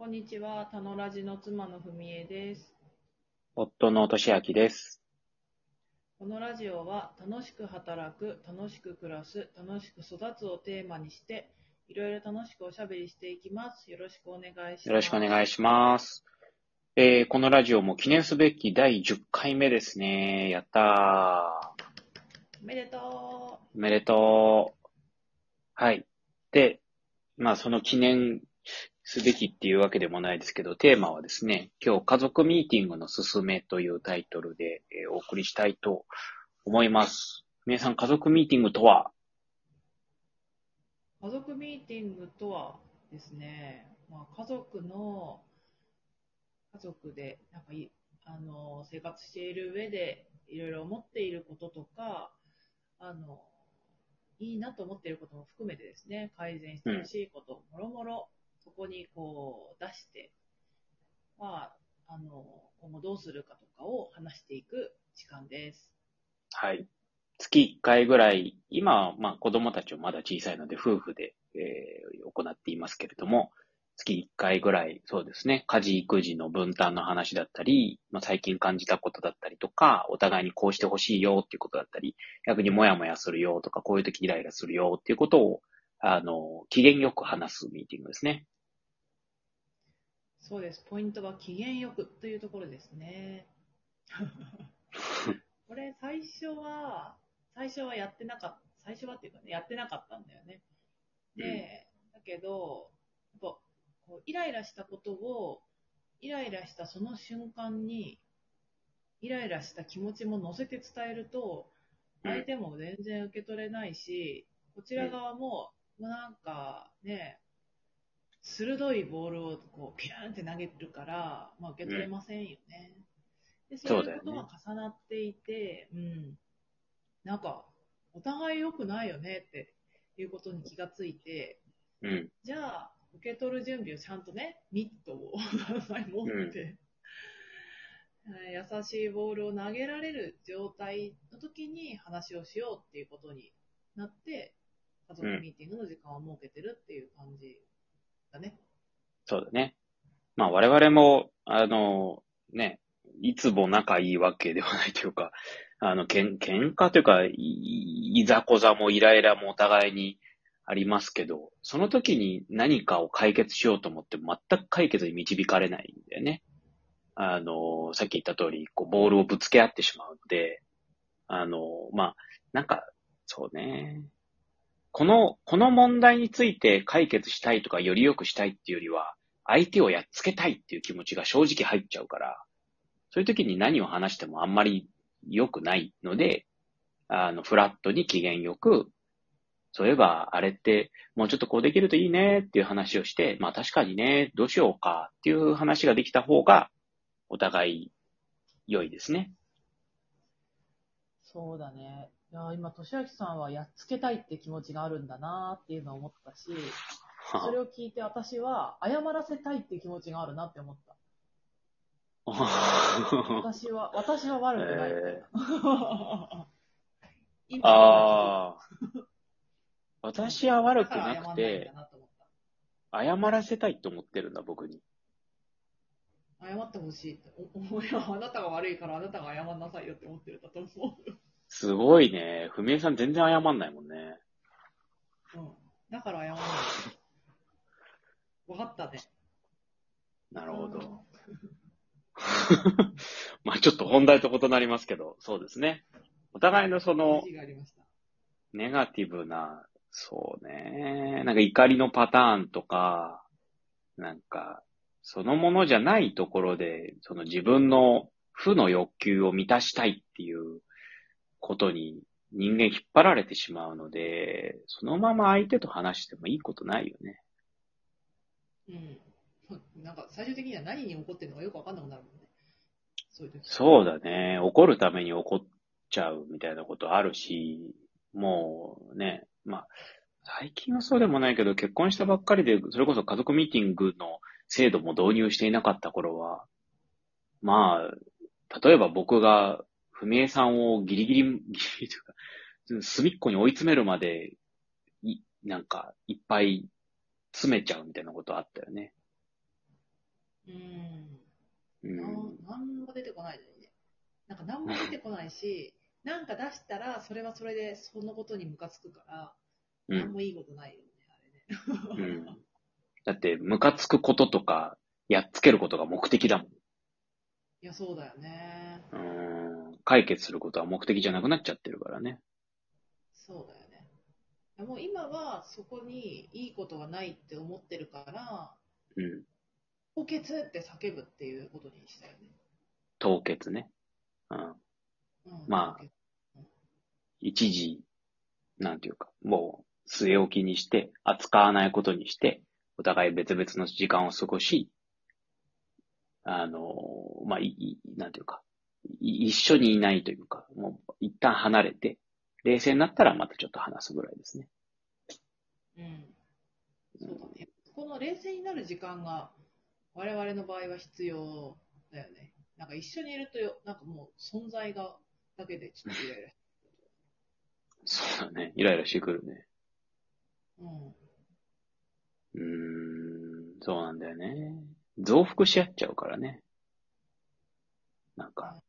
こんにちは、たのラジの妻のふみえです。夫のとしあきです。このラジオは、楽しく働く、楽しく暮らす、楽しく育つをテーマにして、いろいろ楽しくおしゃべりしていきます。よろしくお願いします。よろしくお願いします。えー、このラジオも記念すべき第10回目ですね。やったー。おめでとおめでとう。はい。で、まあその記念すべきっていうわけでもないですけど、テーマはですね、今日家族ミーティングのすすめというタイトルで、えーお送りしたいと思います。皆さん家族ミーティングとは？家族ミーティングとはですね、まあ、家族の、家族で、なんかい、あの、生活している上で、いろいろ思っていることとか、あの、いいなと思っていることも含めてですね、改善してほしいこと、もろもろ、そこにこう出して、まあ、あの、今後どうするかとかを話していく時間です。はい。月1回ぐらい、今は、まあ子供たちはまだ小さいので夫婦で、えー行っていますけれども、月1回ぐらい、そうですね、家事育児の分担の話だったり、まあ、最近感じたことだったりとか、お互いにこうしてほしいよっていうことだったり、逆にもやもやするよとか、こういう時イライラするよっていうことを、あの、機嫌よく話すミーティングですね。そうです。ポイントは機嫌よくというところですね。これ最初は、最初はやってなかった、最初はっていうかね、やってなかったんだよね。で、だけど、やっぱこうイライラしたことを、イライラしたその瞬間に、イライラした気持ちも乗せて伝えると、うん相手も全然受け取れないし、こちら側も、なんかね、鋭いボールをこうピューンって投げるから、まあ、受け取れませんよね。でそういうことが重なっていて、うん、なんか、お互い良くないよねっていうことに気がついて、うん。じゃあ、受け取る準備をちゃんとね、ミットを持って、えー 優しいボールを投げられる状態の時に話をしようっていうことになって、家族ミーティングの時間を設けてるっていう感じだね。そうだね。まあ我々も、あの、ね、いつも仲いいわけではないというか、あの、けん、喧嘩というか、いいざこざもイライラもお互いにありますけど、その時に何かを解決しようと思って全く解決に導かれないんだよね。あの、さっき言った通り、こう、ボールをぶつけ合ってしまうので、あの、まあ、なんか、そうね。この、この問題について解決したいとか、より良くしたいっていうよりは、相手をやっつけたいっていう気持ちが正直入っちゃうから、そういう時に何を話してもあんまり良くないので、あの、フラットに機嫌よく、そういえば、あれって、もうちょっとこうできるといいねっていう話をして、まあ確かにね、どうしようかっていう話ができた方が、お互い良いですね。そうだね。いや今、としあきさんはやっつけたいって気持ちがあるんだなっていうのを思ったし、それを聞いて私は謝らせたいって気持ちがあるなって思った。私は、私は悪くないみたいな。今ああ。私は悪くなくて謝らせたいと思ってるんだ、僕に。謝ってほしいって。おおいやあなたが悪いからあなたが謝んなさいよって思ってるんだと思すごいね。ふみえさん全然謝んないもんね。う。うん。だから謝らない。わかったね。なるほど。まあちょっと本題と異なりますけど、そうですね。お互いのその。ネガティブな、そうね。なんか怒りのパターンとか、なんか、そのものじゃないところで、その自分の負の欲求を満たしたいっていうことに人間引っ張られてしまうので、そのまま相手と話してもいいことないよね。うん。なんか最終的には何に怒ってるのかよくわかんなくなるもんね。そういう時。そうだね。怒るために怒っちゃうみたいなことあるし、もうね、まあ、最近はそうでもないけど、結婚したばっかりで、それこそ家族ミーティングの制度も導入していなかった頃は、まあ、例えば僕が、ふみえさんをギリギリ、ギリギリというか、隅っこに追い詰めるまで、い、なんか、いっぱい詰めちゃうみたいなことあったよね。うん。うん。ななんも出てこないね。なんか何も出てこないし、なんか出したら、それはそれでそのことにムカつくから、うん。何もいいことないよね、あれね。うん。だって、ムカつくこととか、やっつけることが目的だもん。いや、そうだよね。うん。解決することは目的じゃなくなっちゃってるからね。そうだよね。もう今はそこにいいことがないって思ってるから、うん。凍結って叫ぶっていうことにしたよね。凍結ね。うん。うん、まあ一時、なんていうか、もう、据え置きにして、扱わないことにして、お互い別々の時間を過ごし、あの、まあ、い、いなんていうか、い一緒にいないというか、もう、一旦離れて、冷静になったらまたちょっと話すぐらいですね。うん。そうだね。この冷静になる時間が、我々の場合は必要だよね。なんか一緒にいるとよ、なんかもう存在が、だけでちょっとイライラそうだね。イライラしてくるね。うん。うーん、そうなんだよね。増幅し合っちゃうからね。なんか。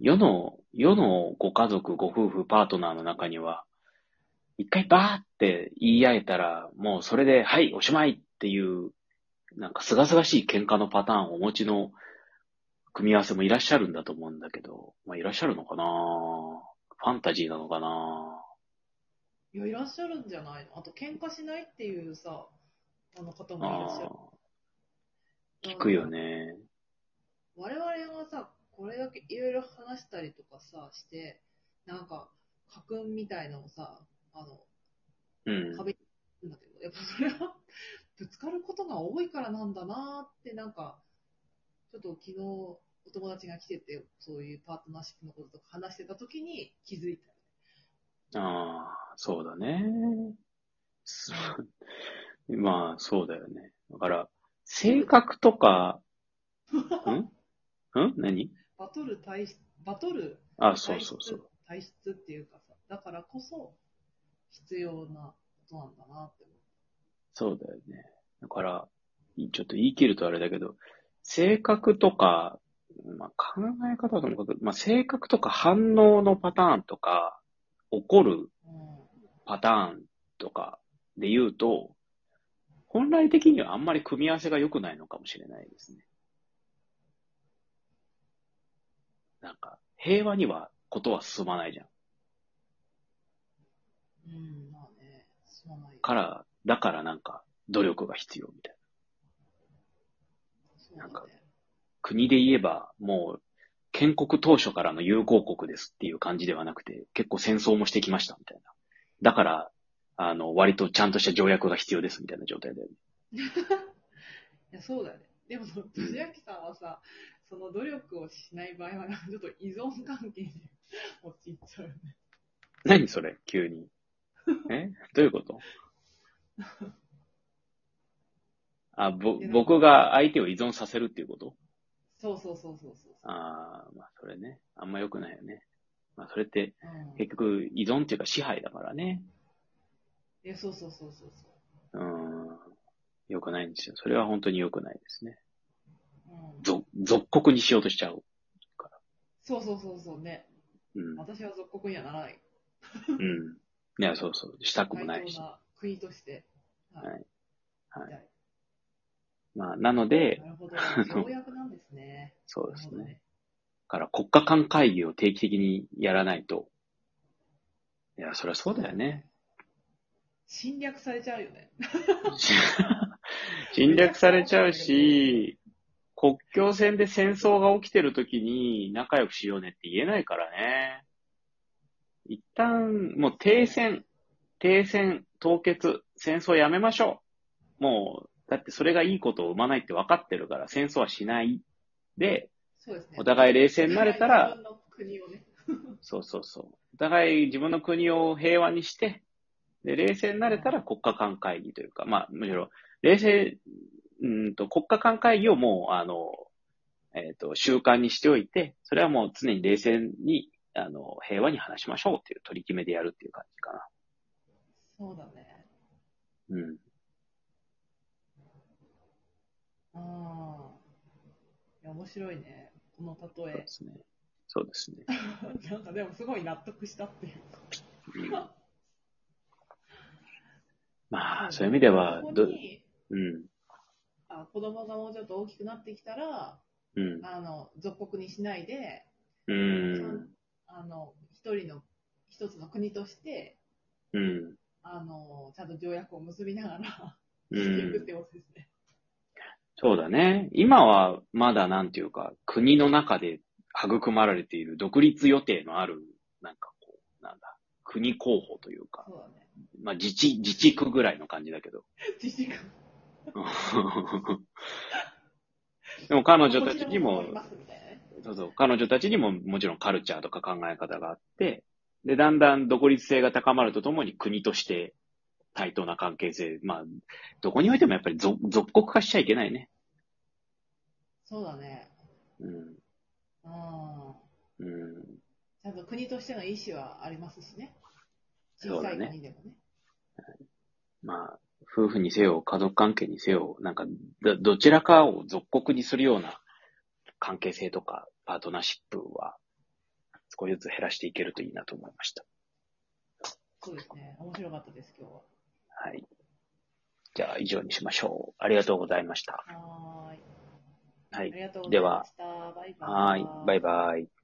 世の、世のご家族、ご夫婦、パートナーの中には、一回バーって言い合えたら、もうそれで、はい、おしまいっていう、なんか、すがすがしい喧嘩のパターンをお持ちの組み合わせもいらっしゃるんだと思うんだけど、まあ、いらっしゃるのかな。ファンタジーなのかな。いや、いらっしゃるんじゃない？のあと、喧嘩しないっていうさ、あの方もいらっしゃる。聞くよね。我々がさ、これだけいろいろ話したりとかさ、して、なんか、家訓みたいのをさ、あの、うん。壁にするんだけど、やっぱそれは、ぶつかることが多いからなんだなって、なんか、ちょっと昨日、お友達が来てて、そういうパートナーシップのこととか話してた時に気づいた。ああ、そうだね。まあ、そうだよね。だから、性格とか、ん？ん？何？バトル体質、バトルあ、そうそうそう。体質っていうかさ、だからこそ必要なことなんだなって思そうだよね。だから、ちょっと言い切るとあれだけど、性格とか、まあ、考え方ともかく、まあ、性格とか反応のパターンとか、起こるう。パターンとかで言うと、本来的にはあんまり組み合わせが良くないのかもしれないですね。なんか、平和にはことは進まないじゃん。うん、うん、まあね、すまないよ。から、だからなんか、努力が必要みたいな。なんかね。国で言えば、もう、建国当初からの友好国ですっていう感じではなくて、結構戦争もしてきましたみたいな。だから、あの、割とちゃんとした条約が必要ですみたいな状態だよね。いや、そうだよね。でも、としあきさんはさ、その努力をしない場合は、ちょっと依存関係に陥っちゃうよね。何それ？急に。え？どういうこと？あ、ぼ、僕が相手を依存させるっていうこと？そうそうそうそうそう。ああ、まあそれね。あんま良くないよね。まあそれって、うん、結局依存っていうか支配だからね。いや、そうそうそうそうそう。うん。良くないんですよ。それは本当に良くないですね。属国にしようとしちゃう。そうそうそうそうね。うん。私は属国にはならない。うん。いや、そうそう。したくもないし。な国として。はいはいはいまあ、なので、なるほど。条約なんですね。そうですね。だから国家間会議を定期的にやらないと。いや、そりゃそうだよね。侵略されちゃうよね。侵略されちゃうし、国境線で戦争が起きてる時に仲良くしようねって言えないからね。一旦、もう停戦、停戦、凍結、戦争やめましょう。もう、だってそれがいいことを生まないって分かってるから、戦争はしない。で、ですね。お互い冷静になれたらね。そうそうそう。お互い自分の国を平和にして、で、冷静になれたら国家間会議というか、まあ、むしろ、冷静、うんと、国家間会議をもう、あの、えっ、と、習慣にしておいて、それはもう常に冷静に、あの、平和に話しましょうっていう取り決めでやるっていう感じかな。そうだね。うん。う面白いね。このそう例え。ですね。そうですね。なんかでもすごい納得したっていうか。うん まあ、そういう意味では、ど、うん、あ子供がもうちょっと大きくなってきたら、うん、あの、属国にしないで、うん、あの、一人の、一つの国として、うん、あの、ちゃんと条約を結びながら、うしていくっん。てことですね。そうだね。今はまだなんていうか、国の中で育まれている独立予定のある、なんかこう、なんだ、国候補というか、そうだね。まあ自治、自治区ぐらいの感じだけど。自治区。でも彼女たちにも。そうそう、彼女たちにももちろんカルチャーとか考え方があって、で、だんだん独立性が高まるとともに国として対等な関係性、まあ、どこにおいてもやっぱり属属国化しちゃいけないね。そうだね。うん。うん。うん。ちゃんと国としての意思はありますしね。小さい国でもね。まあ、夫婦にせよ、家族関係にせよ、なんか、どどちらかを属国にするような関係性とか、パートナーシップは、少しずつ減らしていけるといいなと思いました。そうですね。面白かったです、今日は。はい。じゃあ、以上にしましょう。ありがとうございました。はーい。はい。ありがとうございました。バイバイ。はい。バイバイ。